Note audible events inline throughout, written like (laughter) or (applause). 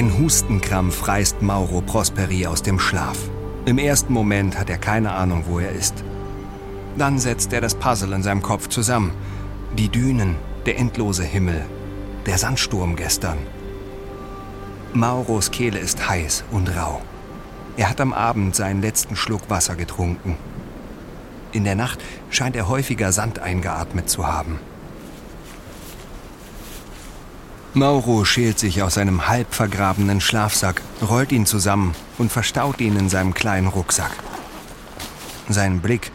Ein Hustenkrampf reißt Mauro Prosperi aus dem Schlaf. Im ersten Moment hat er keine Ahnung, wo er ist. Dann setzt er das Puzzle in seinem Kopf zusammen. Die Dünen, der endlose Himmel, der Sandsturm gestern. Mauros Kehle ist heiß und rau. Er hat am Abend seinen letzten Schluck Wasser getrunken. In der Nacht scheint er häufiger Sand eingeatmet zu haben. Mauro schält sich aus seinem halb vergrabenen Schlafsack, rollt ihn zusammen und verstaut ihn in seinem kleinen Rucksack. Sein Blick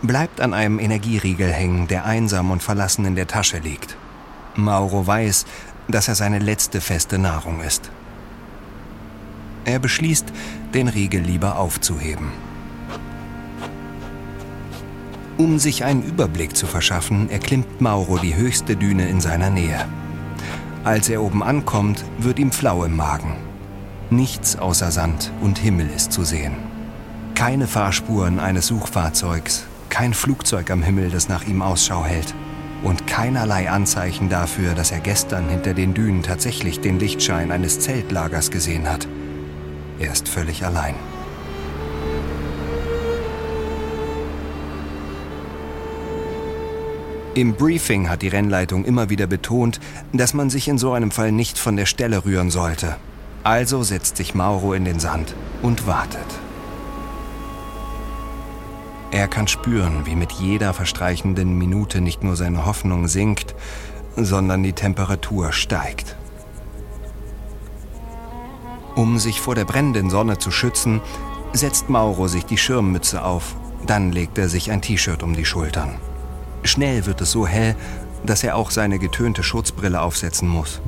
bleibt an einem Energieriegel hängen, der einsam und verlassen in der Tasche liegt. Mauro weiß, dass er seine letzte feste Nahrung ist. Er beschließt, den Riegel lieber aufzuheben. Um sich einen Überblick zu verschaffen, erklimmt Mauro die höchste Düne in seiner Nähe. Als er oben ankommt, wird ihm flau im Magen. Nichts außer Sand und Himmel ist zu sehen. Keine Fahrspuren eines Suchfahrzeugs, kein Flugzeug am Himmel, das nach ihm Ausschau hält. Und keinerlei Anzeichen dafür, dass er gestern hinter den Dünen tatsächlich den Lichtschein eines Zeltlagers gesehen hat. Er ist völlig allein. Im Briefing hat die Rennleitung immer wieder betont, dass man sich in so einem Fall nicht von der Stelle rühren sollte. Also setzt sich Mauro in den Sand und wartet. Er kann spüren, wie mit jeder verstreichenden Minute nicht nur seine Hoffnung sinkt, sondern die Temperatur steigt. Um sich vor der brennenden Sonne zu schützen, setzt Mauro sich die Schirmmütze auf, dann legt er sich ein T-Shirt um die Schultern. Schnell wird es so hell, dass er auch seine getönte Schutzbrille aufsetzen muss.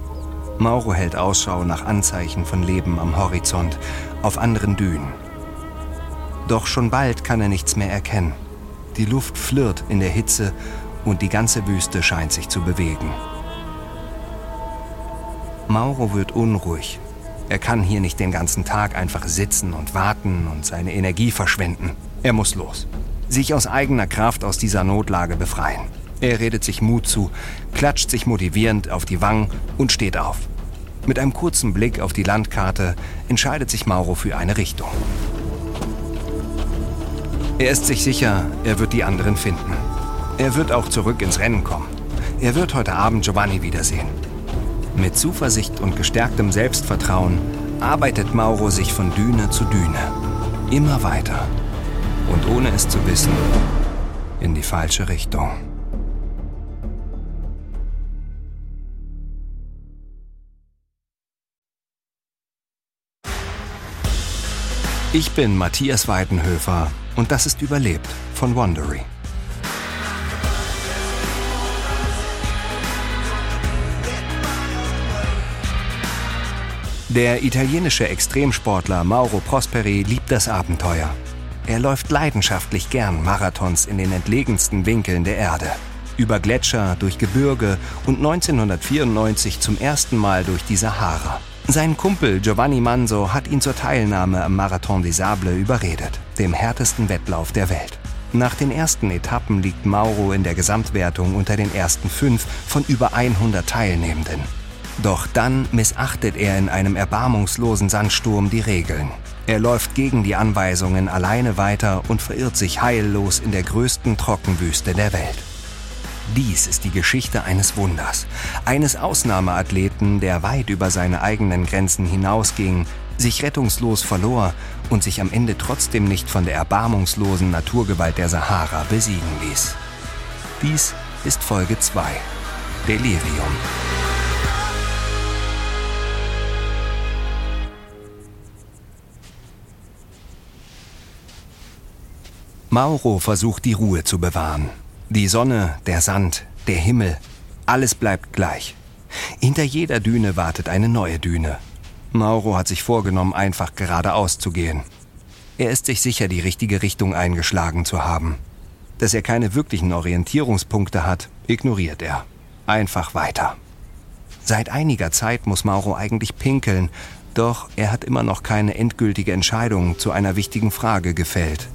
Mauro hält Ausschau nach Anzeichen von Leben am Horizont, auf anderen Dünen. Doch schon bald kann er nichts mehr erkennen. Die Luft flirrt in der Hitze und die ganze Wüste scheint sich zu bewegen. Mauro wird unruhig. Er kann hier nicht den ganzen Tag einfach sitzen und warten und seine Energie verschwenden. Er muss los sich aus eigener Kraft aus dieser Notlage befreien. Er redet sich Mut zu, klatscht sich motivierend auf die Wangen und steht auf. Mit einem kurzen Blick auf die Landkarte entscheidet sich Mauro für eine Richtung. Er ist sich sicher, er wird die anderen finden. Er wird auch zurück ins Rennen kommen. Er wird heute Abend Giovanni wiedersehen. Mit Zuversicht und gestärktem Selbstvertrauen arbeitet Mauro sich von Düne zu Düne. Immer weiter und ohne es zu wissen, in die falsche Richtung. Ich bin Matthias Weidenhöfer und das ist Überlebt von Wandery. Der italienische Extremsportler Mauro Prosperi liebt das Abenteuer er läuft leidenschaftlich gern Marathons in den entlegensten Winkeln der Erde. Über Gletscher, durch Gebirge und 1994 zum ersten Mal durch die Sahara. Sein Kumpel Giovanni Manso hat ihn zur Teilnahme am Marathon des Sables überredet, dem härtesten Wettlauf der Welt. Nach den ersten Etappen liegt Mauro in der Gesamtwertung unter den ersten fünf von über 100 Teilnehmenden. Doch dann missachtet er in einem erbarmungslosen Sandsturm die Regeln. Er läuft gegen die Anweisungen alleine weiter und verirrt sich heillos in der größten Trockenwüste der Welt. Dies ist die Geschichte eines Wunders, eines Ausnahmeathleten, der weit über seine eigenen Grenzen hinausging, sich rettungslos verlor und sich am Ende trotzdem nicht von der erbarmungslosen Naturgewalt der Sahara besiegen ließ. Dies ist Folge 2. Delirium. Mauro versucht die Ruhe zu bewahren. Die Sonne, der Sand, der Himmel, alles bleibt gleich. Hinter jeder Düne wartet eine neue Düne. Mauro hat sich vorgenommen, einfach geradeaus zu gehen. Er ist sich sicher, die richtige Richtung eingeschlagen zu haben. Dass er keine wirklichen Orientierungspunkte hat, ignoriert er. Einfach weiter. Seit einiger Zeit muss Mauro eigentlich pinkeln, doch er hat immer noch keine endgültige Entscheidung zu einer wichtigen Frage gefällt.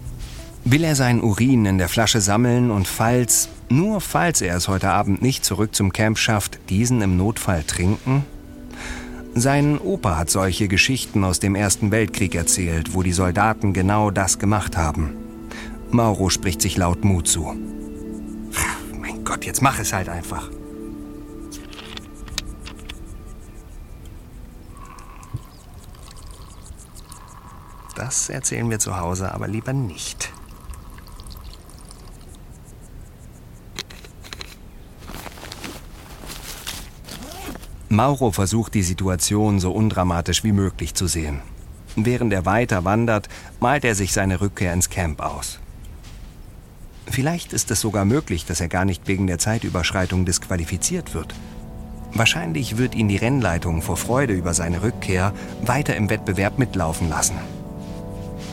Will er seinen Urin in der Flasche sammeln und falls, nur falls er es heute Abend nicht zurück zum Camp schafft, diesen im Notfall trinken? Sein Opa hat solche Geschichten aus dem Ersten Weltkrieg erzählt, wo die Soldaten genau das gemacht haben. Mauro spricht sich laut Mut zu. Mein Gott, jetzt mach es halt einfach. Das erzählen wir zu Hause aber lieber nicht. Mauro versucht die Situation so undramatisch wie möglich zu sehen. Während er weiter wandert, malt er sich seine Rückkehr ins Camp aus. Vielleicht ist es sogar möglich, dass er gar nicht wegen der Zeitüberschreitung disqualifiziert wird. Wahrscheinlich wird ihn die Rennleitung vor Freude über seine Rückkehr weiter im Wettbewerb mitlaufen lassen.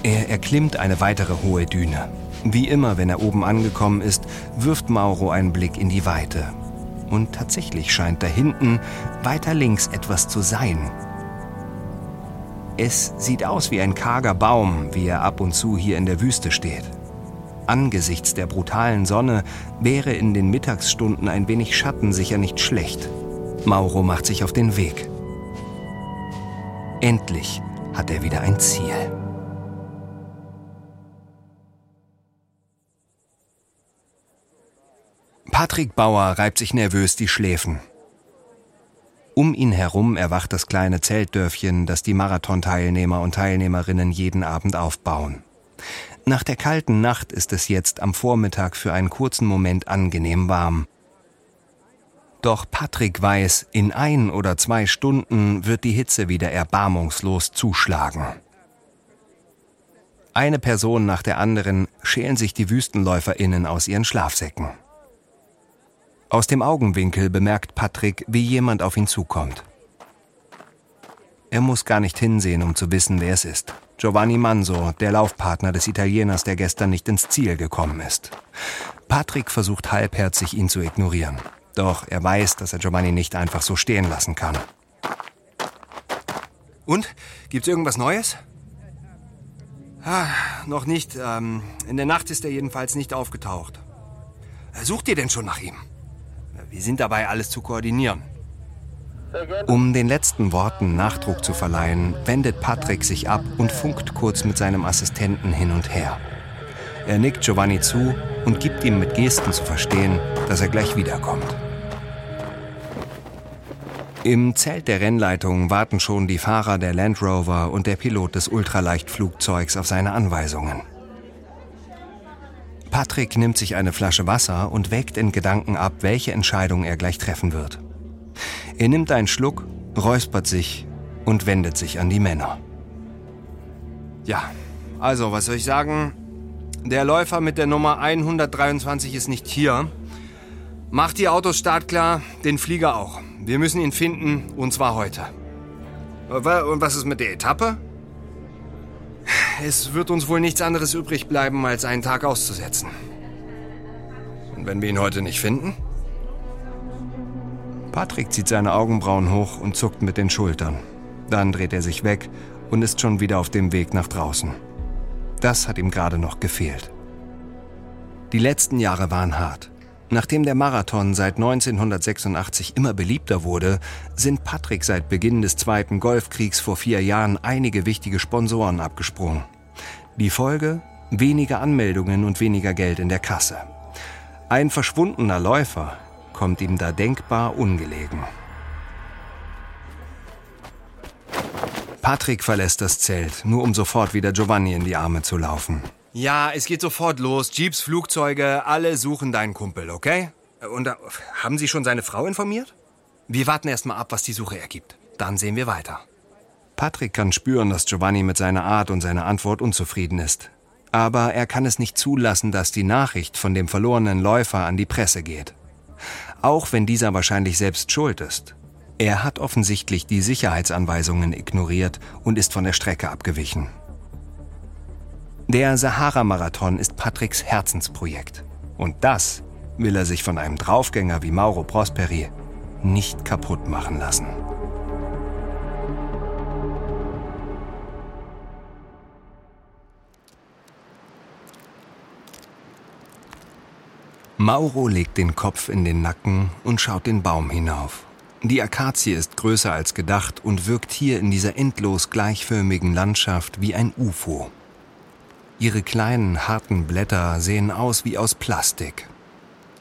Er erklimmt eine weitere hohe Düne. Wie immer, wenn er oben angekommen ist, wirft Mauro einen Blick in die Weite und tatsächlich scheint da hinten, weiter links, etwas zu sein. Es sieht aus wie ein karger Baum, wie er ab und zu hier in der Wüste steht. Angesichts der brutalen Sonne wäre in den Mittagsstunden ein wenig Schatten sicher nicht schlecht. Mauro macht sich auf den Weg. Endlich hat er wieder ein Ziel. Patrick Bauer reibt sich nervös die Schläfen. Um ihn herum erwacht das kleine Zeltdörfchen, das die Marathonteilnehmer und Teilnehmerinnen jeden Abend aufbauen. Nach der kalten Nacht ist es jetzt am Vormittag für einen kurzen Moment angenehm warm. Doch Patrick weiß, in ein oder zwei Stunden wird die Hitze wieder erbarmungslos zuschlagen. Eine Person nach der anderen schälen sich die Wüstenläuferinnen aus ihren Schlafsäcken. Aus dem Augenwinkel bemerkt Patrick, wie jemand auf ihn zukommt. Er muss gar nicht hinsehen, um zu wissen, wer es ist. Giovanni Manso, der Laufpartner des Italieners, der gestern nicht ins Ziel gekommen ist. Patrick versucht halbherzig, ihn zu ignorieren. Doch er weiß, dass er Giovanni nicht einfach so stehen lassen kann. Und? Gibt's irgendwas Neues? Ah, noch nicht. Ähm, in der Nacht ist er jedenfalls nicht aufgetaucht. Sucht ihr denn schon nach ihm? Wir sind dabei, alles zu koordinieren. Um den letzten Worten Nachdruck zu verleihen, wendet Patrick sich ab und funkt kurz mit seinem Assistenten hin und her. Er nickt Giovanni zu und gibt ihm mit Gesten zu verstehen, dass er gleich wiederkommt. Im Zelt der Rennleitung warten schon die Fahrer der Land Rover und der Pilot des Ultraleichtflugzeugs auf seine Anweisungen. Patrick nimmt sich eine Flasche Wasser und wägt in Gedanken ab, welche Entscheidung er gleich treffen wird. Er nimmt einen Schluck, räuspert sich und wendet sich an die Männer. Ja, also, was soll ich sagen? Der Läufer mit der Nummer 123 ist nicht hier. Macht die Autos startklar, den Flieger auch. Wir müssen ihn finden, und zwar heute. Und was ist mit der Etappe? Es wird uns wohl nichts anderes übrig bleiben, als einen Tag auszusetzen. Und wenn wir ihn heute nicht finden? Patrick zieht seine Augenbrauen hoch und zuckt mit den Schultern. Dann dreht er sich weg und ist schon wieder auf dem Weg nach draußen. Das hat ihm gerade noch gefehlt. Die letzten Jahre waren hart. Nachdem der Marathon seit 1986 immer beliebter wurde, sind Patrick seit Beginn des Zweiten Golfkriegs vor vier Jahren einige wichtige Sponsoren abgesprungen. Die Folge? Weniger Anmeldungen und weniger Geld in der Kasse. Ein verschwundener Läufer kommt ihm da denkbar ungelegen. Patrick verlässt das Zelt, nur um sofort wieder Giovanni in die Arme zu laufen. Ja, es geht sofort los. Jeeps, Flugzeuge, alle suchen deinen Kumpel, okay? Und äh, haben Sie schon seine Frau informiert? Wir warten erst mal ab, was die Suche ergibt. Dann sehen wir weiter. Patrick kann spüren, dass Giovanni mit seiner Art und seiner Antwort unzufrieden ist. Aber er kann es nicht zulassen, dass die Nachricht von dem verlorenen Läufer an die Presse geht. Auch wenn dieser wahrscheinlich selbst schuld ist. Er hat offensichtlich die Sicherheitsanweisungen ignoriert und ist von der Strecke abgewichen. Der Sahara-Marathon ist Patricks Herzensprojekt. Und das will er sich von einem Draufgänger wie Mauro Prosperi nicht kaputt machen lassen. Mauro legt den Kopf in den Nacken und schaut den Baum hinauf. Die Akazie ist größer als gedacht und wirkt hier in dieser endlos gleichförmigen Landschaft wie ein UFO. Ihre kleinen, harten Blätter sehen aus wie aus Plastik.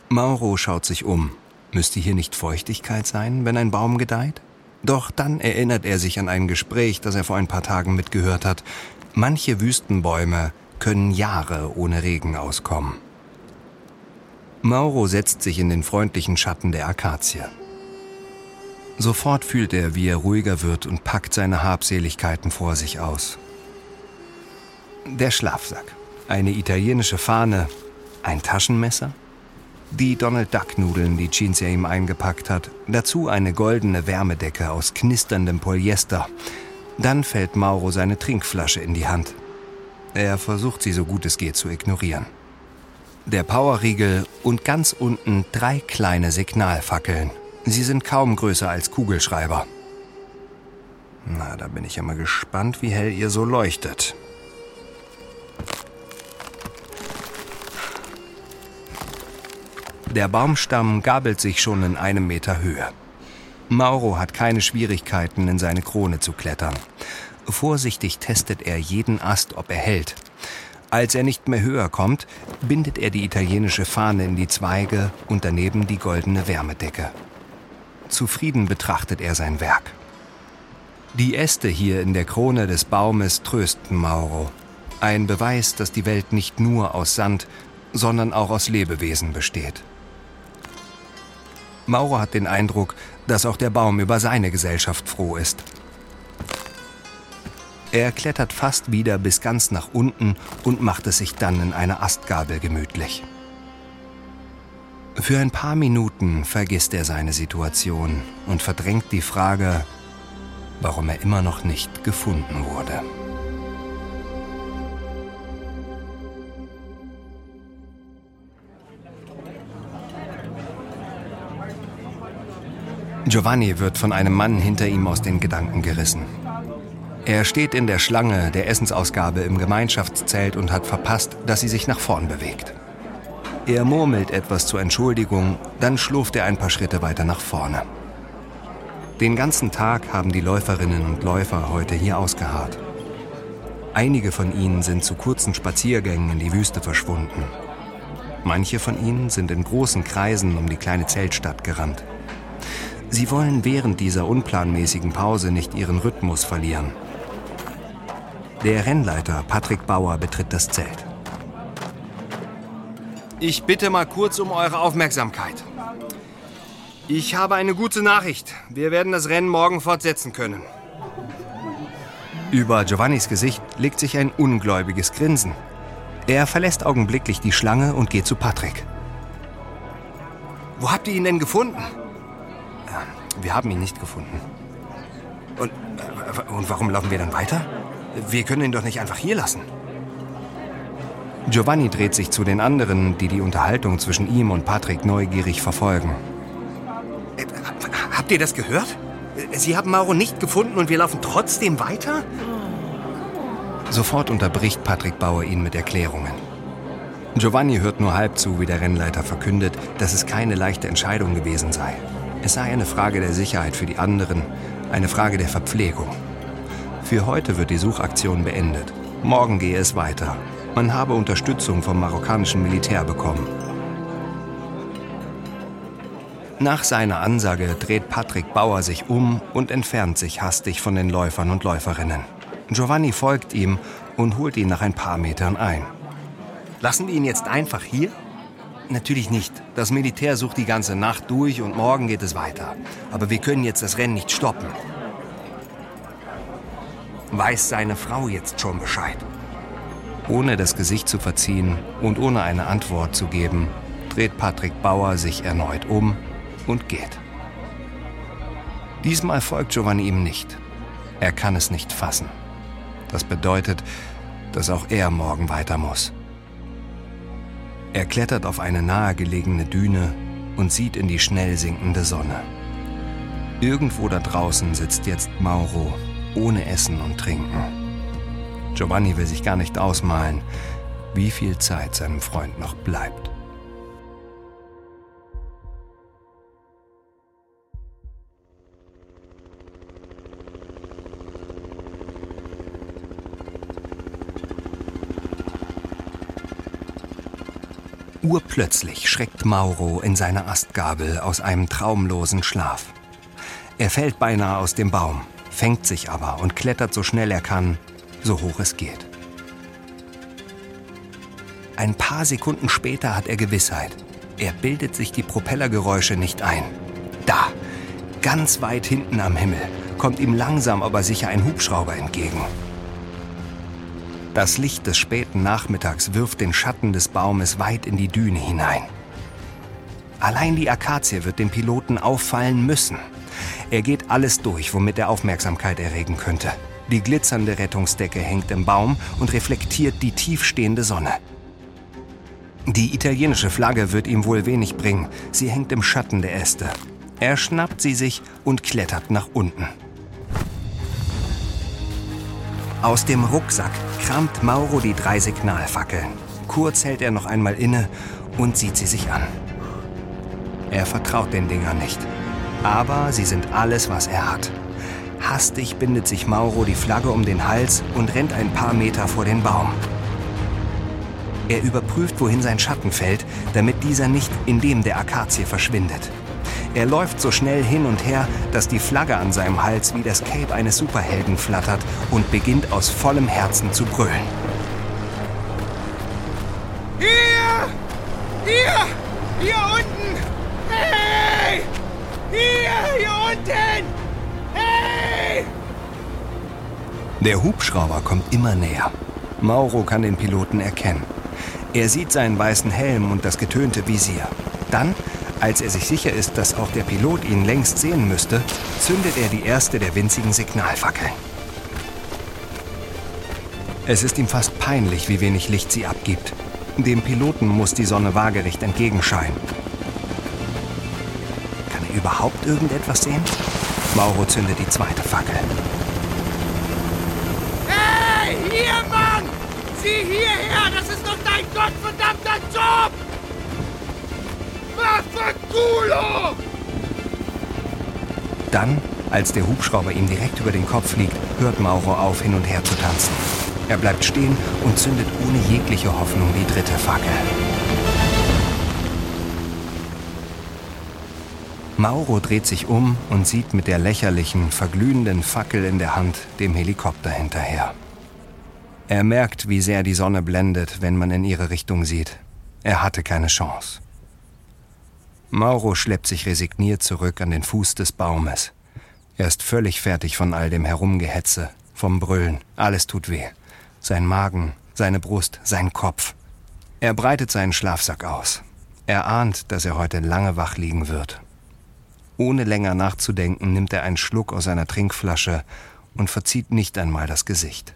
Mauro schaut sich um. Müsste hier nicht Feuchtigkeit sein, wenn ein Baum gedeiht? Doch dann erinnert er sich an ein Gespräch, das er vor ein paar Tagen mitgehört hat. Manche Wüstenbäume können Jahre ohne Regen auskommen. Mauro setzt sich in den freundlichen Schatten der Akazie. Sofort fühlt er, wie er ruhiger wird und packt seine Habseligkeiten vor sich aus. Der Schlafsack, eine italienische Fahne, ein Taschenmesser, die Donald Duck Nudeln, die Cinzia ihm eingepackt hat, dazu eine goldene Wärmedecke aus knisterndem Polyester. Dann fällt Mauro seine Trinkflasche in die Hand. Er versucht sie so gut es geht zu ignorieren. Der Powerriegel und ganz unten drei kleine Signalfackeln, Sie sind kaum größer als Kugelschreiber. Na, da bin ich ja mal gespannt, wie hell ihr so leuchtet. Der Baumstamm gabelt sich schon in einem Meter Höhe. Mauro hat keine Schwierigkeiten, in seine Krone zu klettern. Vorsichtig testet er jeden Ast, ob er hält. Als er nicht mehr höher kommt, bindet er die italienische Fahne in die Zweige und daneben die goldene Wärmedecke. Zufrieden betrachtet er sein Werk. Die Äste hier in der Krone des Baumes trösten Mauro. Ein Beweis, dass die Welt nicht nur aus Sand, sondern auch aus Lebewesen besteht. Mauro hat den Eindruck, dass auch der Baum über seine Gesellschaft froh ist. Er klettert fast wieder bis ganz nach unten und macht es sich dann in einer Astgabel gemütlich. Für ein paar Minuten vergisst er seine Situation und verdrängt die Frage, warum er immer noch nicht gefunden wurde. Giovanni wird von einem Mann hinter ihm aus den Gedanken gerissen. Er steht in der Schlange der Essensausgabe im Gemeinschaftszelt und hat verpasst, dass sie sich nach vorn bewegt. Er murmelt etwas zur Entschuldigung, dann schlurft er ein paar Schritte weiter nach vorne. Den ganzen Tag haben die Läuferinnen und Läufer heute hier ausgeharrt. Einige von ihnen sind zu kurzen Spaziergängen in die Wüste verschwunden. Manche von ihnen sind in großen Kreisen um die kleine Zeltstadt gerannt. Sie wollen während dieser unplanmäßigen Pause nicht ihren Rhythmus verlieren. Der Rennleiter Patrick Bauer betritt das Zelt. Ich bitte mal kurz um eure Aufmerksamkeit. Ich habe eine gute Nachricht. Wir werden das Rennen morgen fortsetzen können. Über Giovannis Gesicht legt sich ein ungläubiges Grinsen. Er verlässt augenblicklich die Schlange und geht zu Patrick. Wo habt ihr ihn denn gefunden? Wir haben ihn nicht gefunden. Und, äh, und warum laufen wir dann weiter? Wir können ihn doch nicht einfach hier lassen. Giovanni dreht sich zu den anderen, die die Unterhaltung zwischen ihm und Patrick neugierig verfolgen. Äh, habt ihr das gehört? Sie haben Mauro nicht gefunden und wir laufen trotzdem weiter? Sofort unterbricht Patrick Bauer ihn mit Erklärungen. Giovanni hört nur halb zu, wie der Rennleiter verkündet, dass es keine leichte Entscheidung gewesen sei. Es sei eine Frage der Sicherheit für die anderen, eine Frage der Verpflegung. Für heute wird die Suchaktion beendet. Morgen gehe es weiter man habe Unterstützung vom marokkanischen Militär bekommen. Nach seiner Ansage dreht Patrick Bauer sich um und entfernt sich hastig von den Läufern und Läuferinnen. Giovanni folgt ihm und holt ihn nach ein paar Metern ein. Lassen wir ihn jetzt einfach hier? Natürlich nicht. Das Militär sucht die ganze Nacht durch und morgen geht es weiter. Aber wir können jetzt das Rennen nicht stoppen. Weiß seine Frau jetzt schon Bescheid? Ohne das Gesicht zu verziehen und ohne eine Antwort zu geben, dreht Patrick Bauer sich erneut um und geht. Diesmal folgt Giovanni ihm nicht. Er kann es nicht fassen. Das bedeutet, dass auch er morgen weiter muss. Er klettert auf eine nahegelegene Düne und sieht in die schnell sinkende Sonne. Irgendwo da draußen sitzt jetzt Mauro, ohne Essen und Trinken. Giovanni will sich gar nicht ausmalen, wie viel Zeit seinem Freund noch bleibt. Urplötzlich schreckt Mauro in seiner Astgabel aus einem traumlosen Schlaf. Er fällt beinahe aus dem Baum, fängt sich aber und klettert so schnell er kann, so hoch es geht. Ein paar Sekunden später hat er Gewissheit. Er bildet sich die Propellergeräusche nicht ein. Da, ganz weit hinten am Himmel, kommt ihm langsam aber sicher ein Hubschrauber entgegen. Das Licht des späten Nachmittags wirft den Schatten des Baumes weit in die Düne hinein. Allein die Akazie wird dem Piloten auffallen müssen. Er geht alles durch, womit er Aufmerksamkeit erregen könnte. Die glitzernde Rettungsdecke hängt im Baum und reflektiert die tiefstehende Sonne. Die italienische Flagge wird ihm wohl wenig bringen. Sie hängt im Schatten der Äste. Er schnappt sie sich und klettert nach unten. Aus dem Rucksack kramt Mauro die drei Signalfackeln. Kurz hält er noch einmal inne und sieht sie sich an. Er vertraut den Dingern nicht. Aber sie sind alles, was er hat. Hastig bindet sich Mauro die Flagge um den Hals und rennt ein paar Meter vor den Baum. Er überprüft, wohin sein Schatten fällt, damit dieser nicht in dem der Akazie verschwindet. Er läuft so schnell hin und her, dass die Flagge an seinem Hals wie das Cape eines Superhelden flattert und beginnt aus vollem Herzen zu brüllen. Hier! Hier! Hier unten! Hey! Hier! Hier unten! Hey! Der Hubschrauber kommt immer näher. Mauro kann den Piloten erkennen. Er sieht seinen weißen Helm und das getönte Visier. Dann als er sich sicher ist, dass auch der Pilot ihn längst sehen müsste, zündet er die erste der winzigen Signalfackeln. Es ist ihm fast peinlich, wie wenig Licht sie abgibt. Dem Piloten muss die Sonne waagerecht entgegenscheinen. Kann er überhaupt irgendetwas sehen? Mauro zündet die zweite Fackel. Hey, hier, Mann! Sieh hierher! Das ist doch dein gottverdammter Job! Vaffanculo! Dann, als der Hubschrauber ihm direkt über den Kopf fliegt, hört Mauro auf, hin und her zu tanzen. Er bleibt stehen und zündet ohne jegliche Hoffnung die dritte Fackel. Mauro dreht sich um und sieht mit der lächerlichen, verglühenden Fackel in der Hand dem Helikopter hinterher. Er merkt, wie sehr die Sonne blendet, wenn man in ihre Richtung sieht. Er hatte keine Chance. Mauro schleppt sich resigniert zurück an den Fuß des Baumes. Er ist völlig fertig von all dem Herumgehetze, vom Brüllen. Alles tut weh. Sein Magen, seine Brust, sein Kopf. Er breitet seinen Schlafsack aus. Er ahnt, dass er heute lange wach liegen wird. Ohne länger nachzudenken, nimmt er einen Schluck aus seiner Trinkflasche und verzieht nicht einmal das Gesicht.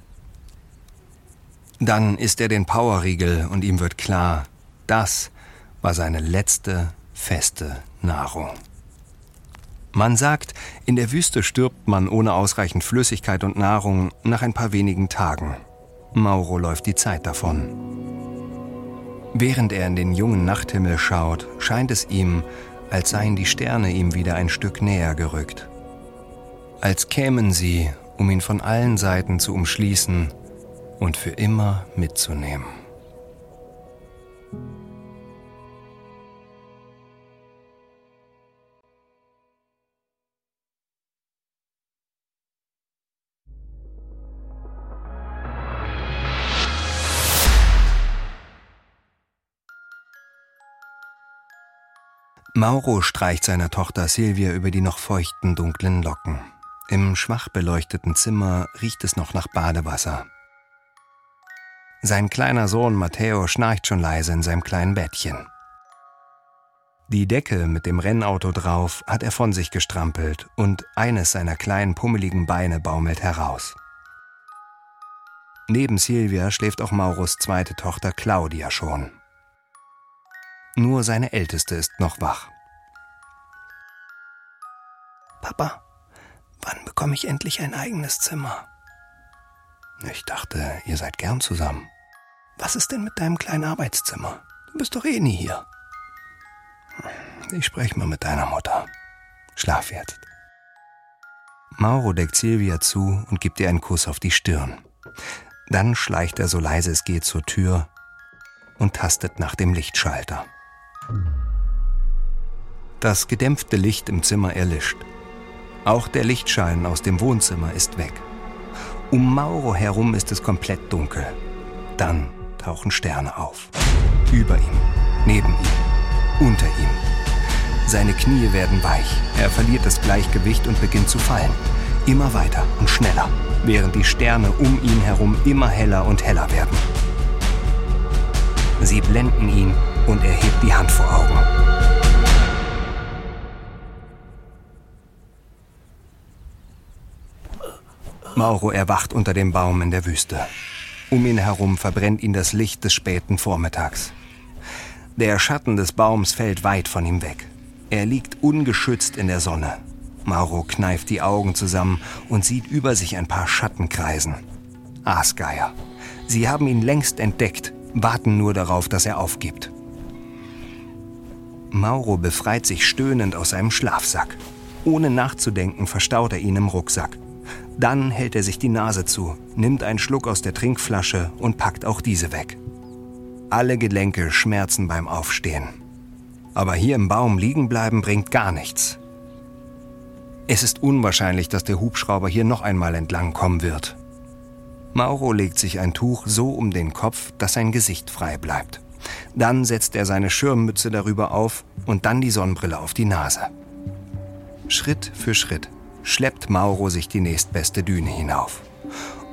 Dann isst er den Powerriegel und ihm wird klar, das war seine letzte feste Nahrung. Man sagt, in der Wüste stirbt man ohne ausreichend Flüssigkeit und Nahrung nach ein paar wenigen Tagen. Mauro läuft die Zeit davon. Während er in den jungen Nachthimmel schaut, scheint es ihm, als seien die Sterne ihm wieder ein Stück näher gerückt. Als kämen sie, um ihn von allen Seiten zu umschließen und für immer mitzunehmen. Mauro streicht seiner Tochter Silvia über die noch feuchten, dunklen Locken. Im schwach beleuchteten Zimmer riecht es noch nach Badewasser. Sein kleiner Sohn Matteo schnarcht schon leise in seinem kleinen Bettchen. Die Decke mit dem Rennauto drauf hat er von sich gestrampelt und eines seiner kleinen pummeligen Beine baumelt heraus. Neben Silvia schläft auch Mauros zweite Tochter Claudia schon. Nur seine Älteste ist noch wach. Papa, wann bekomme ich endlich ein eigenes Zimmer? Ich dachte, ihr seid gern zusammen. Was ist denn mit deinem kleinen Arbeitszimmer? Du bist doch eh nie hier. Ich spreche mal mit deiner Mutter. Schlaf jetzt. Mauro deckt Silvia zu und gibt ihr einen Kuss auf die Stirn. Dann schleicht er so leise es geht zur Tür und tastet nach dem Lichtschalter. Das gedämpfte Licht im Zimmer erlischt. Auch der Lichtschein aus dem Wohnzimmer ist weg. Um Mauro herum ist es komplett dunkel. Dann tauchen Sterne auf. Über ihm, neben ihm, unter ihm. Seine Knie werden weich. Er verliert das Gleichgewicht und beginnt zu fallen. Immer weiter und schneller, während die Sterne um ihn herum immer heller und heller werden. Sie blenden ihn und er hebt die Hand vor Augen. Mauro erwacht unter dem Baum in der Wüste. Um ihn herum verbrennt ihn das Licht des späten Vormittags. Der Schatten des Baums fällt weit von ihm weg. Er liegt ungeschützt in der Sonne. Mauro kneift die Augen zusammen und sieht über sich ein paar Schatten kreisen. Aasgeier. Sie haben ihn längst entdeckt, warten nur darauf, dass er aufgibt. Mauro befreit sich stöhnend aus seinem Schlafsack. Ohne nachzudenken verstaut er ihn im Rucksack. Dann hält er sich die Nase zu, nimmt einen Schluck aus der Trinkflasche und packt auch diese weg. Alle Gelenke schmerzen beim Aufstehen. Aber hier im Baum liegen bleiben bringt gar nichts. Es ist unwahrscheinlich, dass der Hubschrauber hier noch einmal entlang kommen wird. Mauro legt sich ein Tuch so um den Kopf, dass sein Gesicht frei bleibt. Dann setzt er seine Schirmmütze darüber auf und dann die Sonnenbrille auf die Nase. Schritt für Schritt schleppt Mauro sich die nächstbeste Düne hinauf.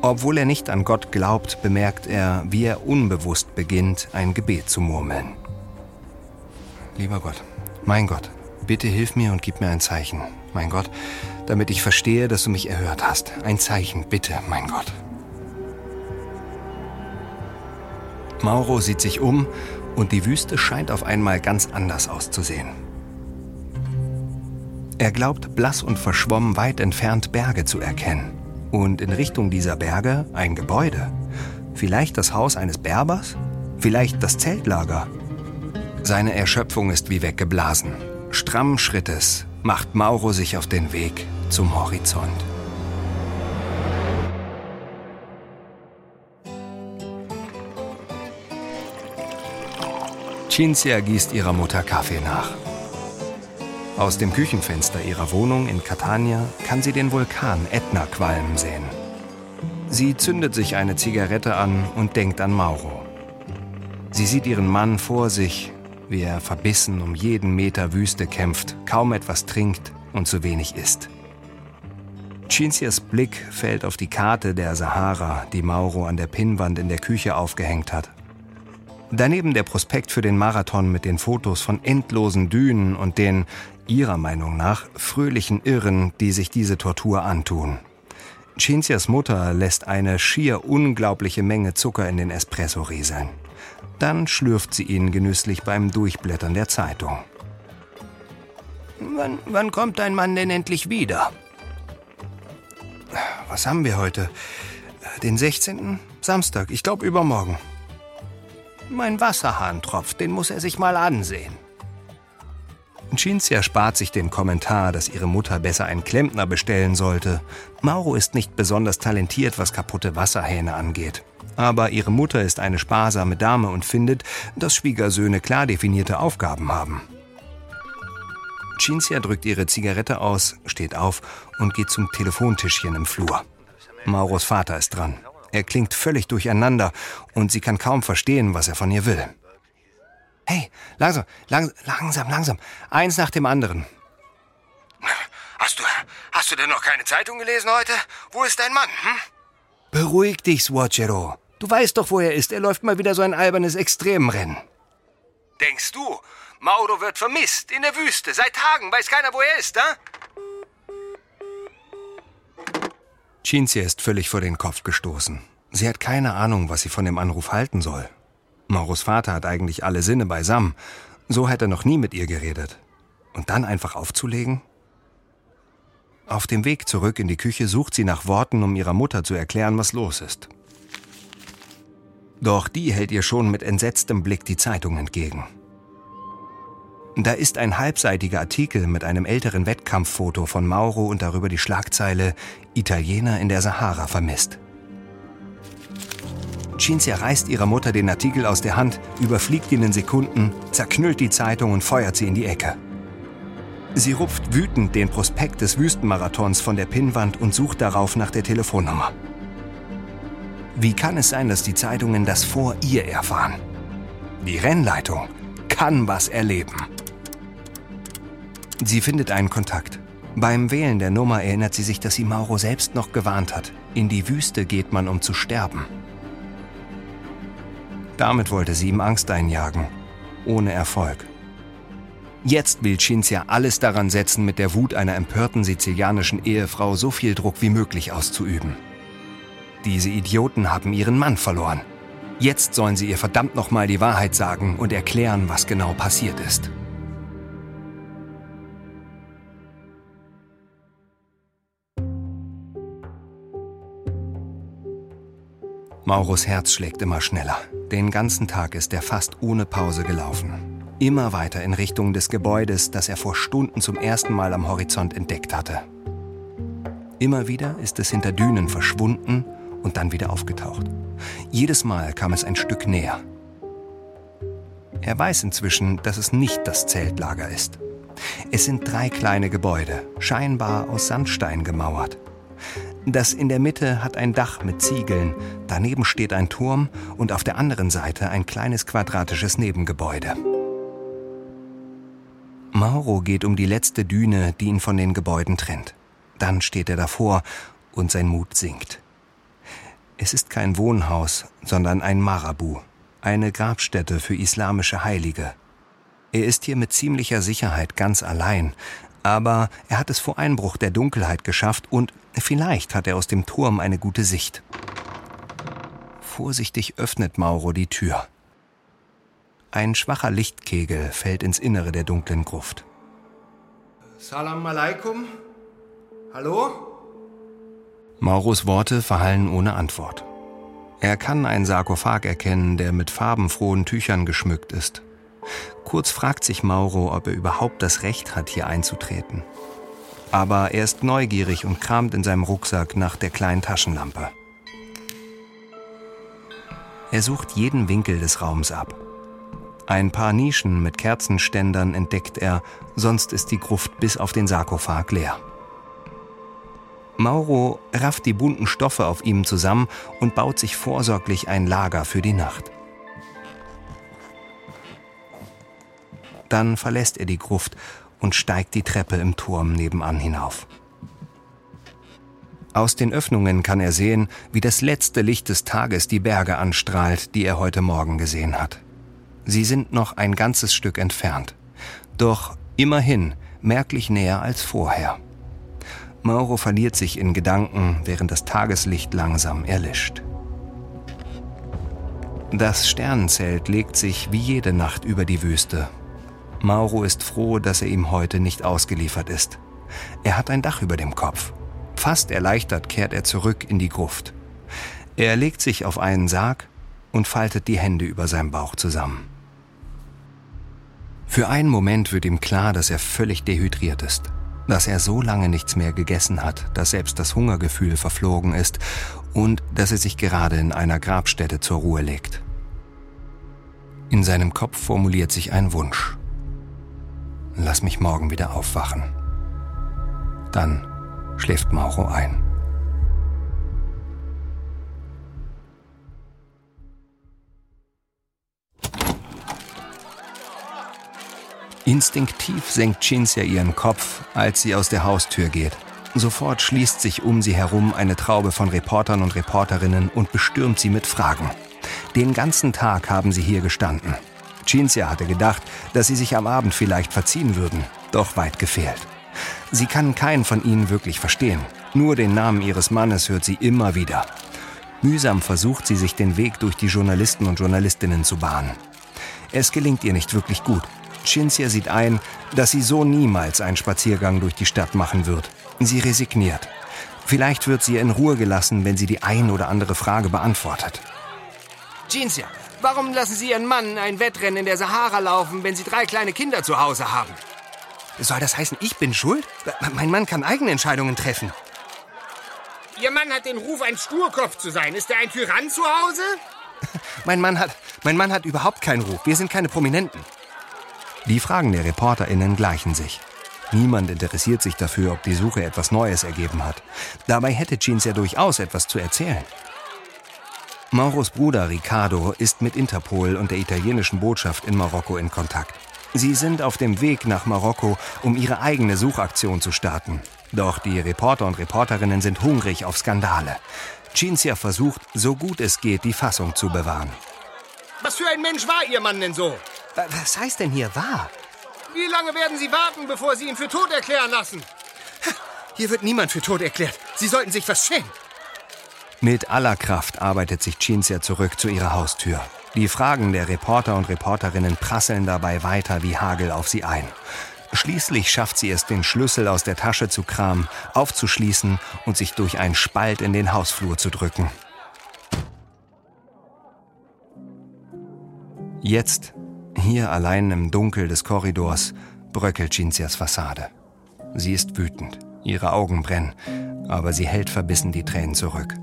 Obwohl er nicht an Gott glaubt, bemerkt er, wie er unbewusst beginnt, ein Gebet zu murmeln. Lieber Gott, mein Gott, bitte hilf mir und gib mir ein Zeichen, mein Gott, damit ich verstehe, dass du mich erhört hast. Ein Zeichen, bitte, mein Gott. Mauro sieht sich um und die Wüste scheint auf einmal ganz anders auszusehen. Er glaubt blass und verschwommen weit entfernt Berge zu erkennen. Und in Richtung dieser Berge ein Gebäude. Vielleicht das Haus eines Berbers? Vielleicht das Zeltlager? Seine Erschöpfung ist wie weggeblasen. Stramm Schrittes macht Mauro sich auf den Weg zum Horizont. Cinzia gießt ihrer Mutter Kaffee nach. Aus dem Küchenfenster ihrer Wohnung in Catania kann sie den Vulkan Etna qualmen sehen. Sie zündet sich eine Zigarette an und denkt an Mauro. Sie sieht ihren Mann vor sich, wie er verbissen um jeden Meter Wüste kämpft, kaum etwas trinkt und zu wenig isst. Cinzias Blick fällt auf die Karte der Sahara, die Mauro an der Pinnwand in der Küche aufgehängt hat. Daneben der Prospekt für den Marathon mit den Fotos von endlosen Dünen und den, ihrer Meinung nach, fröhlichen Irren, die sich diese Tortur antun. Cinzias Mutter lässt eine schier unglaubliche Menge Zucker in den Espresso rieseln. Dann schlürft sie ihn genüsslich beim Durchblättern der Zeitung. Wann, wann kommt dein Mann denn endlich wieder? Was haben wir heute? Den 16. Samstag, ich glaube übermorgen. Mein Wasserhahn tropft, den muss er sich mal ansehen. Cinzia spart sich den Kommentar, dass ihre Mutter besser einen Klempner bestellen sollte. Mauro ist nicht besonders talentiert, was kaputte Wasserhähne angeht. Aber ihre Mutter ist eine sparsame Dame und findet, dass Schwiegersöhne klar definierte Aufgaben haben. Cinzia drückt ihre Zigarette aus, steht auf und geht zum Telefontischchen im Flur. Mauros Vater ist dran. Er klingt völlig durcheinander und sie kann kaum verstehen, was er von ihr will. Hey, langsam, lang, langsam, langsam. Eins nach dem anderen. Hast du, hast du denn noch keine Zeitung gelesen heute? Wo ist dein Mann? Hm? Beruhig dich, Swatchero. Du weißt doch, wo er ist. Er läuft mal wieder so ein albernes Extremrennen. Denkst du, Mauro wird vermisst in der Wüste seit Tagen? Weiß keiner, wo er ist, ha? Cinzia ist völlig vor den Kopf gestoßen. Sie hat keine Ahnung, was sie von dem Anruf halten soll. Mauros Vater hat eigentlich alle Sinne beisammen. So hätte er noch nie mit ihr geredet. Und dann einfach aufzulegen? Auf dem Weg zurück in die Küche sucht sie nach Worten, um ihrer Mutter zu erklären, was los ist. Doch die hält ihr schon mit entsetztem Blick die Zeitung entgegen. Da ist ein halbseitiger Artikel mit einem älteren Wettkampffoto von Mauro und darüber die Schlagzeile Italiener in der Sahara vermisst. Cinzia reißt ihrer Mutter den Artikel aus der Hand, überfliegt ihn in Sekunden, zerknüllt die Zeitung und feuert sie in die Ecke. Sie rupft wütend den Prospekt des Wüstenmarathons von der Pinnwand und sucht darauf nach der Telefonnummer. Wie kann es sein, dass die Zeitungen das vor ihr erfahren? Die Rennleitung kann was erleben. Sie findet einen Kontakt. Beim Wählen der Nummer erinnert sie sich, dass sie Mauro selbst noch gewarnt hat. In die Wüste geht man, um zu sterben. Damit wollte sie ihm Angst einjagen. Ohne Erfolg. Jetzt will Cinzia alles daran setzen, mit der Wut einer empörten sizilianischen Ehefrau so viel Druck wie möglich auszuüben. Diese Idioten haben ihren Mann verloren. Jetzt sollen sie ihr verdammt nochmal die Wahrheit sagen und erklären, was genau passiert ist. Maurus Herz schlägt immer schneller. Den ganzen Tag ist er fast ohne Pause gelaufen. Immer weiter in Richtung des Gebäudes, das er vor Stunden zum ersten Mal am Horizont entdeckt hatte. Immer wieder ist es hinter Dünen verschwunden und dann wieder aufgetaucht. Jedes Mal kam es ein Stück näher. Er weiß inzwischen, dass es nicht das Zeltlager ist. Es sind drei kleine Gebäude, scheinbar aus Sandstein gemauert. Das in der Mitte hat ein Dach mit Ziegeln, daneben steht ein Turm und auf der anderen Seite ein kleines quadratisches Nebengebäude. Mauro geht um die letzte Düne, die ihn von den Gebäuden trennt. Dann steht er davor und sein Mut sinkt. Es ist kein Wohnhaus, sondern ein Marabu, eine Grabstätte für islamische Heilige. Er ist hier mit ziemlicher Sicherheit ganz allein, aber er hat es vor Einbruch der Dunkelheit geschafft und vielleicht hat er aus dem Turm eine gute Sicht. Vorsichtig öffnet Mauro die Tür. Ein schwacher Lichtkegel fällt ins Innere der dunklen Gruft. Salam alaikum. Hallo? Mauros Worte verhallen ohne Antwort. Er kann einen Sarkophag erkennen, der mit farbenfrohen Tüchern geschmückt ist. Kurz fragt sich Mauro, ob er überhaupt das Recht hat, hier einzutreten. Aber er ist neugierig und kramt in seinem Rucksack nach der kleinen Taschenlampe. Er sucht jeden Winkel des Raums ab. Ein paar Nischen mit Kerzenständern entdeckt er, sonst ist die Gruft bis auf den Sarkophag leer. Mauro rafft die bunten Stoffe auf ihm zusammen und baut sich vorsorglich ein Lager für die Nacht. Dann verlässt er die Gruft und steigt die Treppe im Turm nebenan hinauf. Aus den Öffnungen kann er sehen, wie das letzte Licht des Tages die Berge anstrahlt, die er heute Morgen gesehen hat. Sie sind noch ein ganzes Stück entfernt, doch immerhin merklich näher als vorher. Mauro verliert sich in Gedanken, während das Tageslicht langsam erlischt. Das Sternenzelt legt sich wie jede Nacht über die Wüste Mauro ist froh, dass er ihm heute nicht ausgeliefert ist. Er hat ein Dach über dem Kopf. Fast erleichtert kehrt er zurück in die Gruft. Er legt sich auf einen Sarg und faltet die Hände über seinem Bauch zusammen. Für einen Moment wird ihm klar, dass er völlig dehydriert ist, dass er so lange nichts mehr gegessen hat, dass selbst das Hungergefühl verflogen ist und dass er sich gerade in einer Grabstätte zur Ruhe legt. In seinem Kopf formuliert sich ein Wunsch. Lass mich morgen wieder aufwachen. Dann schläft Mauro ein. Instinktiv senkt Cinzia ihren Kopf, als sie aus der Haustür geht. Sofort schließt sich um sie herum eine Traube von Reportern und Reporterinnen und bestürmt sie mit Fragen. Den ganzen Tag haben sie hier gestanden. Cinzia hatte gedacht, dass sie sich am Abend vielleicht verziehen würden, doch weit gefehlt. Sie kann keinen von ihnen wirklich verstehen. Nur den Namen ihres Mannes hört sie immer wieder. Mühsam versucht sie sich den Weg durch die Journalisten und Journalistinnen zu bahnen. Es gelingt ihr nicht wirklich gut. Cinzia sieht ein, dass sie so niemals einen Spaziergang durch die Stadt machen wird. Sie resigniert. Vielleicht wird sie in Ruhe gelassen, wenn sie die ein oder andere Frage beantwortet. Cinzia, Warum lassen Sie Ihren Mann ein Wettrennen in der Sahara laufen, wenn Sie drei kleine Kinder zu Hause haben? Soll das heißen, ich bin schuld? Mein Mann kann eigene Entscheidungen treffen. Ihr Mann hat den Ruf, ein Sturkopf zu sein. Ist er ein Tyrann zu Hause? (laughs) Mein Mann hat, mein Mann hat überhaupt keinen Ruf. Wir sind keine Prominenten. Die Fragen der ReporterInnen gleichen sich. Niemand interessiert sich dafür, ob die Suche etwas Neues ergeben hat. Dabei hätte Jeans ja durchaus etwas zu erzählen. Mauros Bruder Ricardo ist mit Interpol und der italienischen Botschaft in Marokko in Kontakt. Sie sind auf dem Weg nach Marokko, um ihre eigene Suchaktion zu starten. Doch die Reporter und Reporterinnen sind hungrig auf Skandale. Cinzia versucht, so gut es geht, die Fassung zu bewahren. Was für ein Mensch war Ihr Mann denn so? Was heißt denn hier wahr? Wie lange werden Sie warten, bevor Sie ihn für tot erklären lassen? Hier wird niemand für tot erklärt. Sie sollten sich was schämen. Mit aller Kraft arbeitet sich Cinzia zurück zu ihrer Haustür. Die Fragen der Reporter und Reporterinnen prasseln dabei weiter wie Hagel auf sie ein. Schließlich schafft sie es, den Schlüssel aus der Tasche zu kramen, aufzuschließen und sich durch einen Spalt in den Hausflur zu drücken. Jetzt, hier allein im Dunkel des Korridors, bröckelt Cinzias Fassade. Sie ist wütend, ihre Augen brennen, aber sie hält verbissen die Tränen zurück.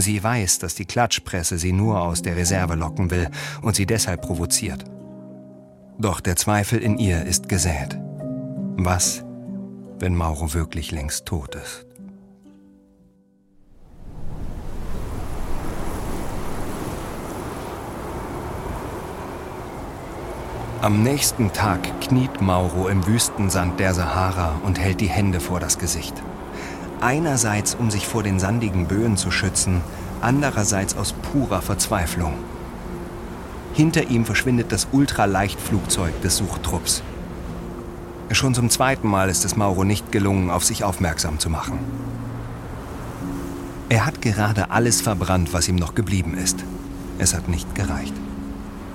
Sie weiß, dass die Klatschpresse sie nur aus der Reserve locken will und sie deshalb provoziert. Doch der Zweifel in ihr ist gesät. Was, wenn Mauro wirklich längst tot ist? Am nächsten Tag kniet Mauro im Wüstensand der Sahara und hält die Hände vor das Gesicht. Einerseits, um sich vor den sandigen Böen zu schützen, andererseits aus purer Verzweiflung. Hinter ihm verschwindet das Ultraleichtflugzeug des Suchtrupps. Schon zum zweiten Mal ist es Mauro nicht gelungen, auf sich aufmerksam zu machen. Er hat gerade alles verbrannt, was ihm noch geblieben ist. Es hat nicht gereicht.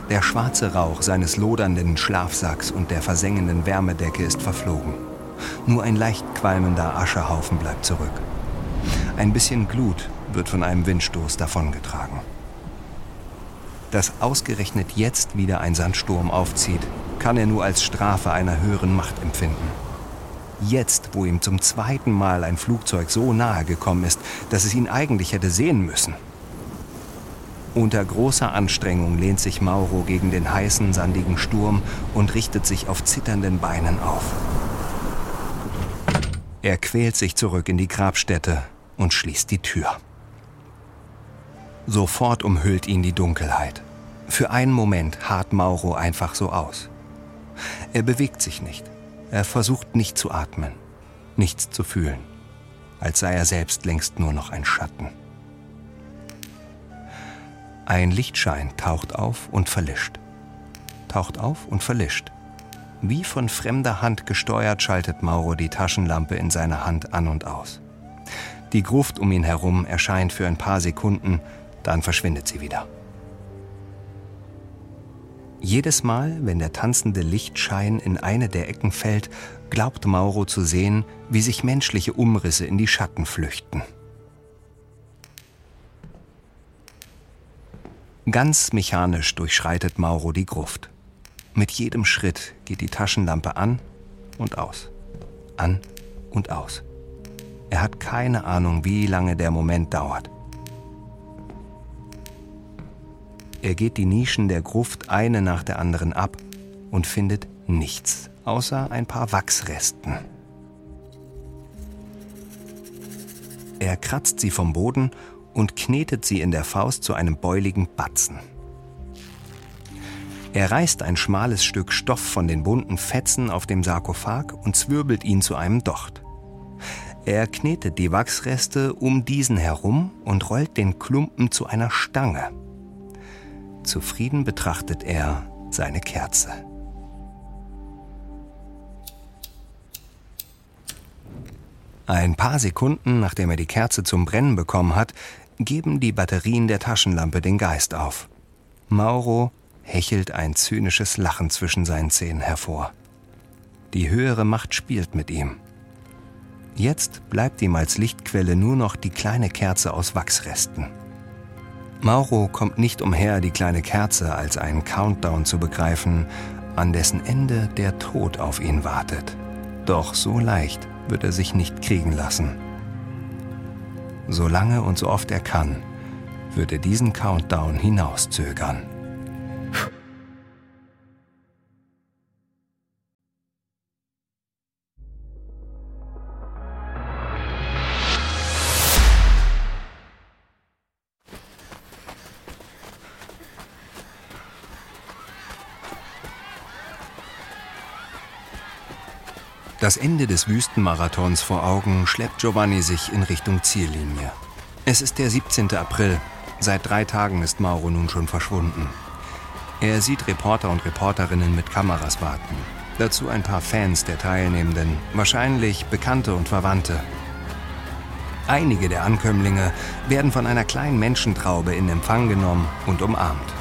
Der schwarze Rauch seines lodernden Schlafsacks und der versengenden Wärmedecke ist verflogen. Nur ein leicht qualmender Aschehaufen bleibt zurück. Ein bisschen Glut wird von einem Windstoß davongetragen. Dass ausgerechnet jetzt wieder ein Sandsturm aufzieht, kann er nur als Strafe einer höheren Macht empfinden. Jetzt, wo ihm zum zweiten Mal ein Flugzeug so nahe gekommen ist, dass es ihn eigentlich hätte sehen müssen. Unter großer Anstrengung lehnt sich Mauro gegen den heißen, sandigen Sturm und richtet sich auf zitternden Beinen auf. Er quält sich zurück in die Grabstätte und schließt die Tür. Sofort umhüllt ihn die Dunkelheit. Für einen Moment harrt Mauro einfach so aus. Er bewegt sich nicht. Er versucht nicht zu atmen, nichts zu fühlen, als sei er selbst längst nur noch ein Schatten. Ein Lichtschein taucht auf und verlischt. Taucht auf und verlischt. Wie von fremder Hand gesteuert schaltet Mauro die Taschenlampe in seiner Hand an und aus. Die Gruft um ihn herum erscheint für ein paar Sekunden, dann verschwindet sie wieder. Jedes Mal, wenn der tanzende Lichtschein in eine der Ecken fällt, glaubt Mauro zu sehen, wie sich menschliche Umrisse in die Schatten flüchten. Ganz mechanisch durchschreitet Mauro die Gruft. Mit jedem Schritt geht die Taschenlampe an und aus. An und aus. Er hat keine Ahnung, wie lange der Moment dauert. Er geht die Nischen der Gruft eine nach der anderen ab und findet nichts, außer ein paar Wachsresten. Er kratzt sie vom Boden und knetet sie in der Faust zu einem beuligen Batzen. Er reißt ein schmales Stück Stoff von den bunten Fetzen auf dem Sarkophag und zwirbelt ihn zu einem Docht. Er knetet die Wachsreste um diesen herum und rollt den Klumpen zu einer Stange. Zufrieden betrachtet er seine Kerze. Ein paar Sekunden nachdem er die Kerze zum Brennen bekommen hat, geben die Batterien der Taschenlampe den Geist auf. Mauro hechelt ein zynisches Lachen zwischen seinen Zähnen hervor. Die höhere Macht spielt mit ihm. Jetzt bleibt ihm als Lichtquelle nur noch die kleine Kerze aus Wachsresten. Mauro kommt nicht umher, die kleine Kerze als einen Countdown zu begreifen, an dessen Ende der Tod auf ihn wartet. Doch so leicht wird er sich nicht kriegen lassen. Solange und so oft er kann, wird er diesen Countdown hinauszögern. Das Ende des Wüstenmarathons vor Augen schleppt Giovanni sich in Richtung Ziellinie. Es ist der 17. April. Seit drei Tagen ist Mauro nun schon verschwunden. Er sieht Reporter und Reporterinnen mit Kameras warten. Dazu ein paar Fans der Teilnehmenden, wahrscheinlich Bekannte und Verwandte. Einige der Ankömmlinge werden von einer kleinen Menschentraube in Empfang genommen und umarmt.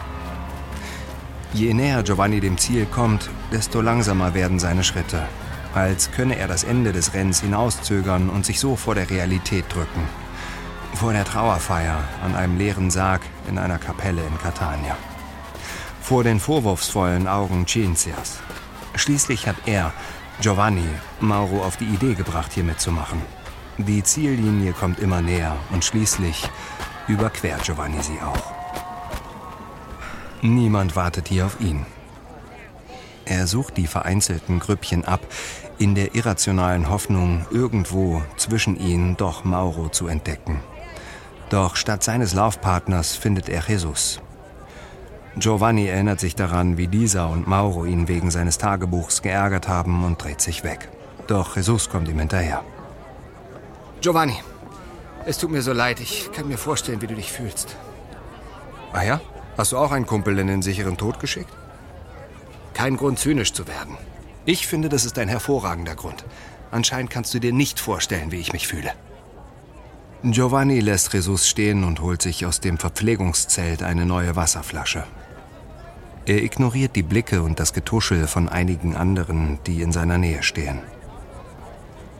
Je näher Giovanni dem Ziel kommt, desto langsamer werden seine Schritte als könne er das Ende des Rennens hinauszögern und sich so vor der Realität drücken. Vor der Trauerfeier an einem leeren Sarg in einer Kapelle in Catania. Vor den vorwurfsvollen Augen Cinzias. Schließlich hat er, Giovanni, Mauro auf die Idee gebracht, hier mitzumachen. Die Ziellinie kommt immer näher und schließlich überquert Giovanni sie auch. Niemand wartet hier auf ihn. Er sucht die vereinzelten Grüppchen ab, in der irrationalen Hoffnung, irgendwo zwischen ihnen doch Mauro zu entdecken. Doch statt seines Laufpartners findet er Jesus. Giovanni erinnert sich daran, wie dieser und Mauro ihn wegen seines Tagebuchs geärgert haben und dreht sich weg. Doch Jesus kommt ihm hinterher. Giovanni, es tut mir so leid. Ich kann mir vorstellen, wie du dich fühlst. Ah ja? Hast du auch einen Kumpel in den sicheren Tod geschickt? Kein Grund, zynisch zu werden. Ich finde, das ist ein hervorragender Grund. Anscheinend kannst du dir nicht vorstellen, wie ich mich fühle. Giovanni lässt Jesus stehen und holt sich aus dem Verpflegungszelt eine neue Wasserflasche. Er ignoriert die Blicke und das Getuschel von einigen anderen, die in seiner Nähe stehen.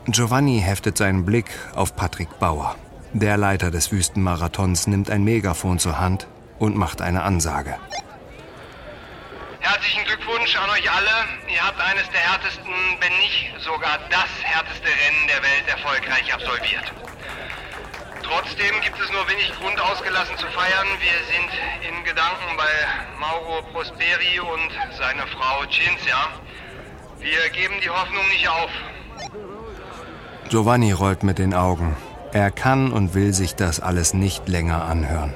Giovanni heftet seinen Blick auf Patrick Bauer. Der Leiter des Wüstenmarathons nimmt ein Megafon zur Hand und macht eine Ansage. Herzlichen Glückwunsch an euch alle. Ihr habt eines der härtesten, wenn nicht sogar das härteste Rennen der Welt erfolgreich absolviert. Trotzdem gibt es nur wenig Grund, ausgelassen zu feiern. Wir sind in Gedanken bei Mauro Prosperi und seiner Frau Cinzia. Wir geben die Hoffnung nicht auf. Giovanni rollt mit den Augen. Er kann und will sich das alles nicht länger anhören.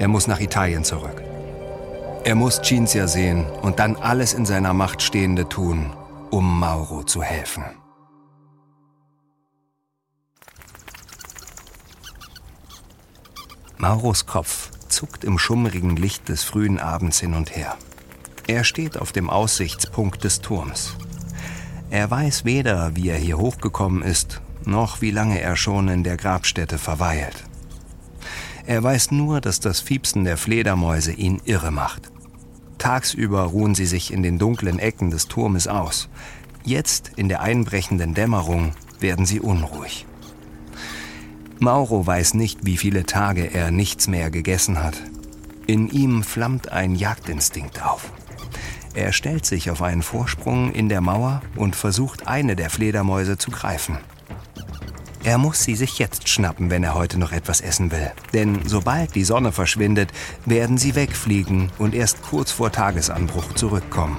Er muss nach Italien zurück. Er muss Cinzia sehen und dann alles in seiner Macht Stehende tun, um Mauro zu helfen. Mauros Kopf zuckt im schummrigen Licht des frühen Abends hin und her. Er steht auf dem Aussichtspunkt des Turms. Er weiß weder, wie er hier hochgekommen ist, noch wie lange er schon in der Grabstätte verweilt. Er weiß nur, dass das Fiepsen der Fledermäuse ihn irre macht. Tagsüber ruhen sie sich in den dunklen Ecken des Turmes aus. Jetzt, in der einbrechenden Dämmerung, werden sie unruhig. Mauro weiß nicht, wie viele Tage er nichts mehr gegessen hat. In ihm flammt ein Jagdinstinkt auf. Er stellt sich auf einen Vorsprung in der Mauer und versucht, eine der Fledermäuse zu greifen. Er muss sie sich jetzt schnappen, wenn er heute noch etwas essen will. Denn sobald die Sonne verschwindet, werden sie wegfliegen und erst kurz vor Tagesanbruch zurückkommen.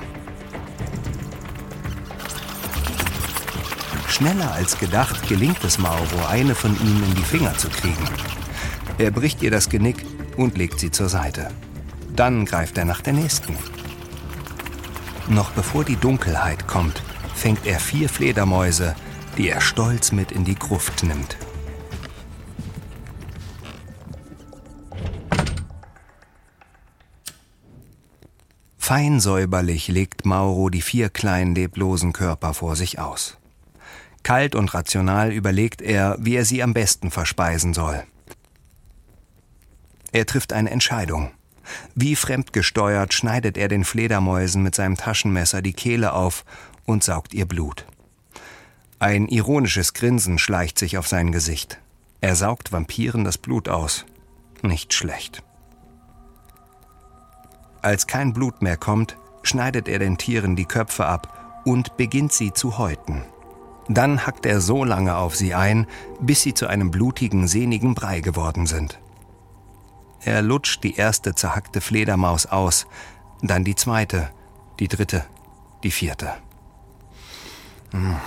Schneller als gedacht gelingt es Mauro, eine von ihnen in die Finger zu kriegen. Er bricht ihr das Genick und legt sie zur Seite. Dann greift er nach der nächsten. Noch bevor die Dunkelheit kommt, fängt er vier Fledermäuse, die er stolz mit in die Gruft nimmt. Fein säuberlich legt Mauro die vier kleinen leblosen Körper vor sich aus. Kalt und rational überlegt er, wie er sie am besten verspeisen soll. Er trifft eine Entscheidung. Wie fremdgesteuert schneidet er den Fledermäusen mit seinem Taschenmesser die Kehle auf und saugt ihr Blut. Ein ironisches Grinsen schleicht sich auf sein Gesicht. Er saugt Vampiren das Blut aus. Nicht schlecht. Als kein Blut mehr kommt, schneidet er den Tieren die Köpfe ab und beginnt sie zu häuten. Dann hackt er so lange auf sie ein, bis sie zu einem blutigen, sehnigen Brei geworden sind. Er lutscht die erste zerhackte Fledermaus aus, dann die zweite, die dritte, die vierte. Mmh.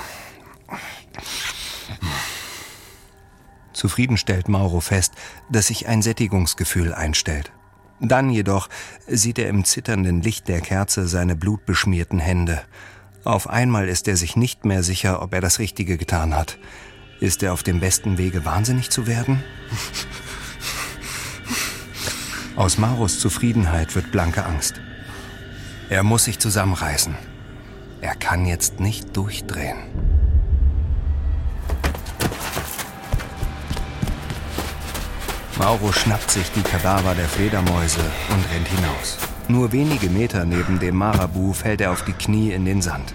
Zufrieden stellt Mauro fest, dass sich ein Sättigungsgefühl einstellt. Dann jedoch sieht er im zitternden Licht der Kerze seine blutbeschmierten Hände. Auf einmal ist er sich nicht mehr sicher, ob er das Richtige getan hat. Ist er auf dem besten Wege, wahnsinnig zu werden? Aus Maros Zufriedenheit wird blanke Angst. Er muss sich zusammenreißen. Er kann jetzt nicht durchdrehen. Mauro schnappt sich die Kadaver der Fledermäuse und rennt hinaus. Nur wenige Meter neben dem Marabu fällt er auf die Knie in den Sand.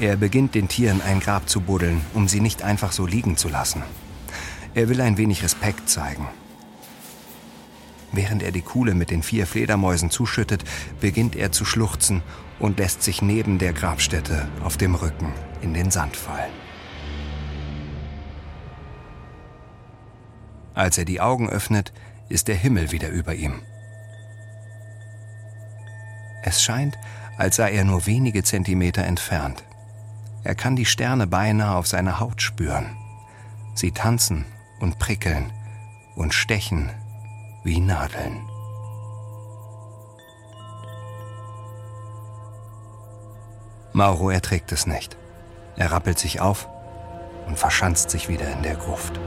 Er beginnt den Tieren ein Grab zu buddeln, um sie nicht einfach so liegen zu lassen. Er will ein wenig Respekt zeigen. Während er die Kuhle mit den vier Fledermäusen zuschüttet, beginnt er zu schluchzen und lässt sich neben der Grabstätte auf dem Rücken in den Sand fallen. Als er die Augen öffnet, ist der Himmel wieder über ihm. Es scheint, als sei er nur wenige Zentimeter entfernt. Er kann die Sterne beinahe auf seiner Haut spüren. Sie tanzen und prickeln und stechen wie Nadeln. Mauro erträgt es nicht. Er rappelt sich auf und verschanzt sich wieder in der Gruft.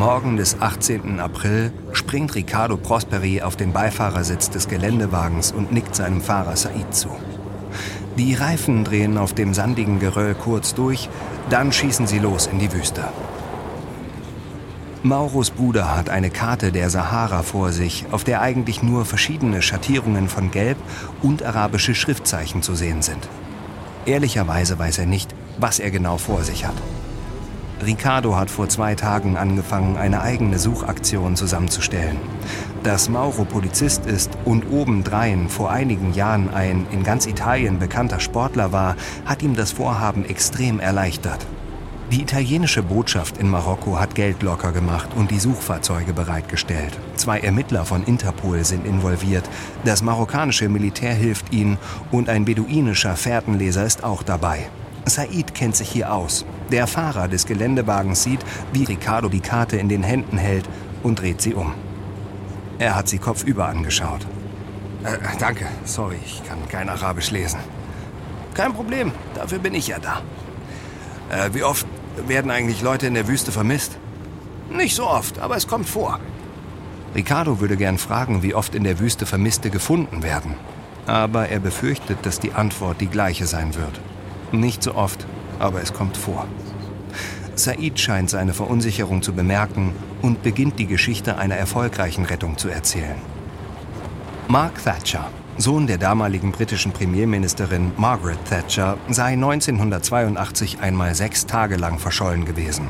Morgen des 18. April springt Riccardo Prosperi auf den Beifahrersitz des Geländewagens und nickt seinem Fahrer Said zu. Die Reifen drehen auf dem sandigen Geröll kurz durch, dann schießen sie los in die Wüste. Mauros Bruder hat eine Karte der Sahara vor sich, auf der eigentlich nur verschiedene Schattierungen von Gelb und arabische Schriftzeichen zu sehen sind. Ehrlicherweise weiß er nicht, was er genau vor sich hat. Ricardo hat vor zwei Tagen angefangen, eine eigene Suchaktion zusammenzustellen. Dass Mauro Polizist ist und obendrein vor einigen Jahren ein in ganz Italien bekannter Sportler war, hat ihm das Vorhaben extrem erleichtert. Die italienische Botschaft in Marokko hat Geld locker gemacht und die Suchfahrzeuge bereitgestellt. Zwei Ermittler von Interpol sind involviert. Das marokkanische Militär hilft ihnen und ein beduinischer Fährtenleser ist auch dabei. Said kennt sich hier aus. Der Fahrer des Geländewagens sieht, wie Ricardo die Karte in den Händen hält und dreht sie um. Er hat sie kopfüber angeschaut. Äh, danke, sorry, ich kann kein Arabisch lesen. Kein Problem, dafür bin ich ja da. Äh, wie oft werden eigentlich Leute in der Wüste vermisst? Nicht so oft, aber es kommt vor. Ricardo würde gern fragen, wie oft in der Wüste Vermisste gefunden werden. Aber er befürchtet, dass die Antwort die gleiche sein wird. Nicht so oft, aber es kommt vor. Said scheint seine Verunsicherung zu bemerken und beginnt die Geschichte einer erfolgreichen Rettung zu erzählen. Mark Thatcher, Sohn der damaligen britischen Premierministerin Margaret Thatcher, sei 1982 einmal sechs Tage lang verschollen gewesen.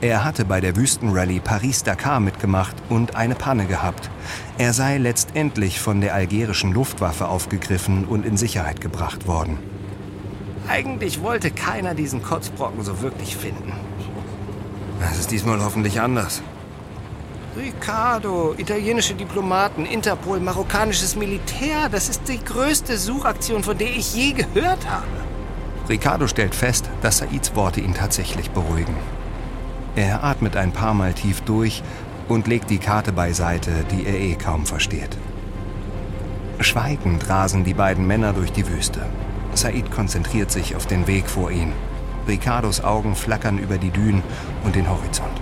Er hatte bei der Wüstenrallye Paris-Dakar mitgemacht und eine Panne gehabt. Er sei letztendlich von der algerischen Luftwaffe aufgegriffen und in Sicherheit gebracht worden. Eigentlich wollte keiner diesen Kotzbrocken so wirklich finden. Das ist diesmal hoffentlich anders. Ricardo, italienische Diplomaten, Interpol, marokkanisches Militär, das ist die größte Suchaktion, von der ich je gehört habe. Ricardo stellt fest, dass Saids Worte ihn tatsächlich beruhigen. Er atmet ein paar Mal tief durch und legt die Karte beiseite, die er eh kaum versteht. Schweigend rasen die beiden Männer durch die Wüste. Said konzentriert sich auf den Weg vor ihnen. Ricardos Augen flackern über die Dünen und den Horizont.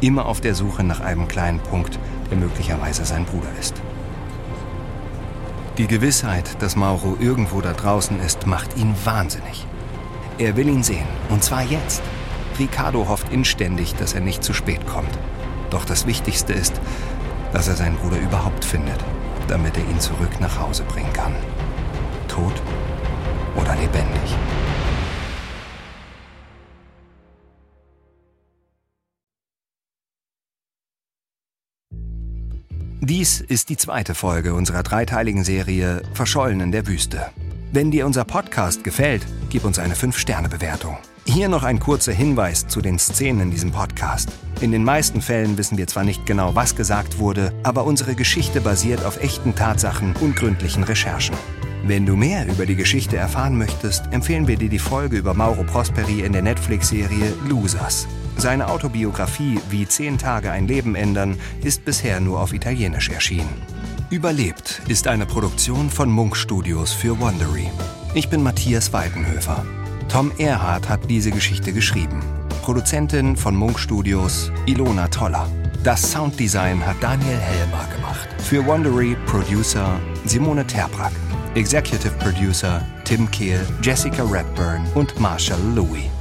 Immer auf der Suche nach einem kleinen Punkt, der möglicherweise sein Bruder ist. Die Gewissheit, dass Mauro irgendwo da draußen ist, macht ihn wahnsinnig. Er will ihn sehen, und zwar jetzt. Ricardo hofft inständig, dass er nicht zu spät kommt. Doch das Wichtigste ist, dass er seinen Bruder überhaupt findet, damit er ihn zurück nach Hause bringen kann. Tot oder lebendig. Dies ist die zweite Folge unserer dreiteiligen Serie Verschollen in der Wüste. Wenn dir unser Podcast gefällt, gib uns eine 5-Sterne-Bewertung. Hier noch ein kurzer Hinweis zu den Szenen in diesem Podcast. In den meisten Fällen wissen wir zwar nicht genau, was gesagt wurde, aber unsere Geschichte basiert auf echten Tatsachen und gründlichen Recherchen. Wenn du mehr über die Geschichte erfahren möchtest, empfehlen wir dir die Folge über Mauro Prosperi in der Netflix-Serie Losers. Seine Autobiografie Wie zehn Tage ein Leben ändern ist bisher nur auf Italienisch erschienen. Überlebt ist eine Produktion von Munk Studios für Wondery. Ich bin Matthias Weidenhöfer. Tom Erhardt hat diese Geschichte geschrieben. Produzentin von Munk Studios Ilona Toller. Das Sounddesign hat Daniel Helmer gemacht. Für Wondery Producer Simone Terbrack. Executive Producer Tim Kehl, Jessica Redburn und Marshall Louis.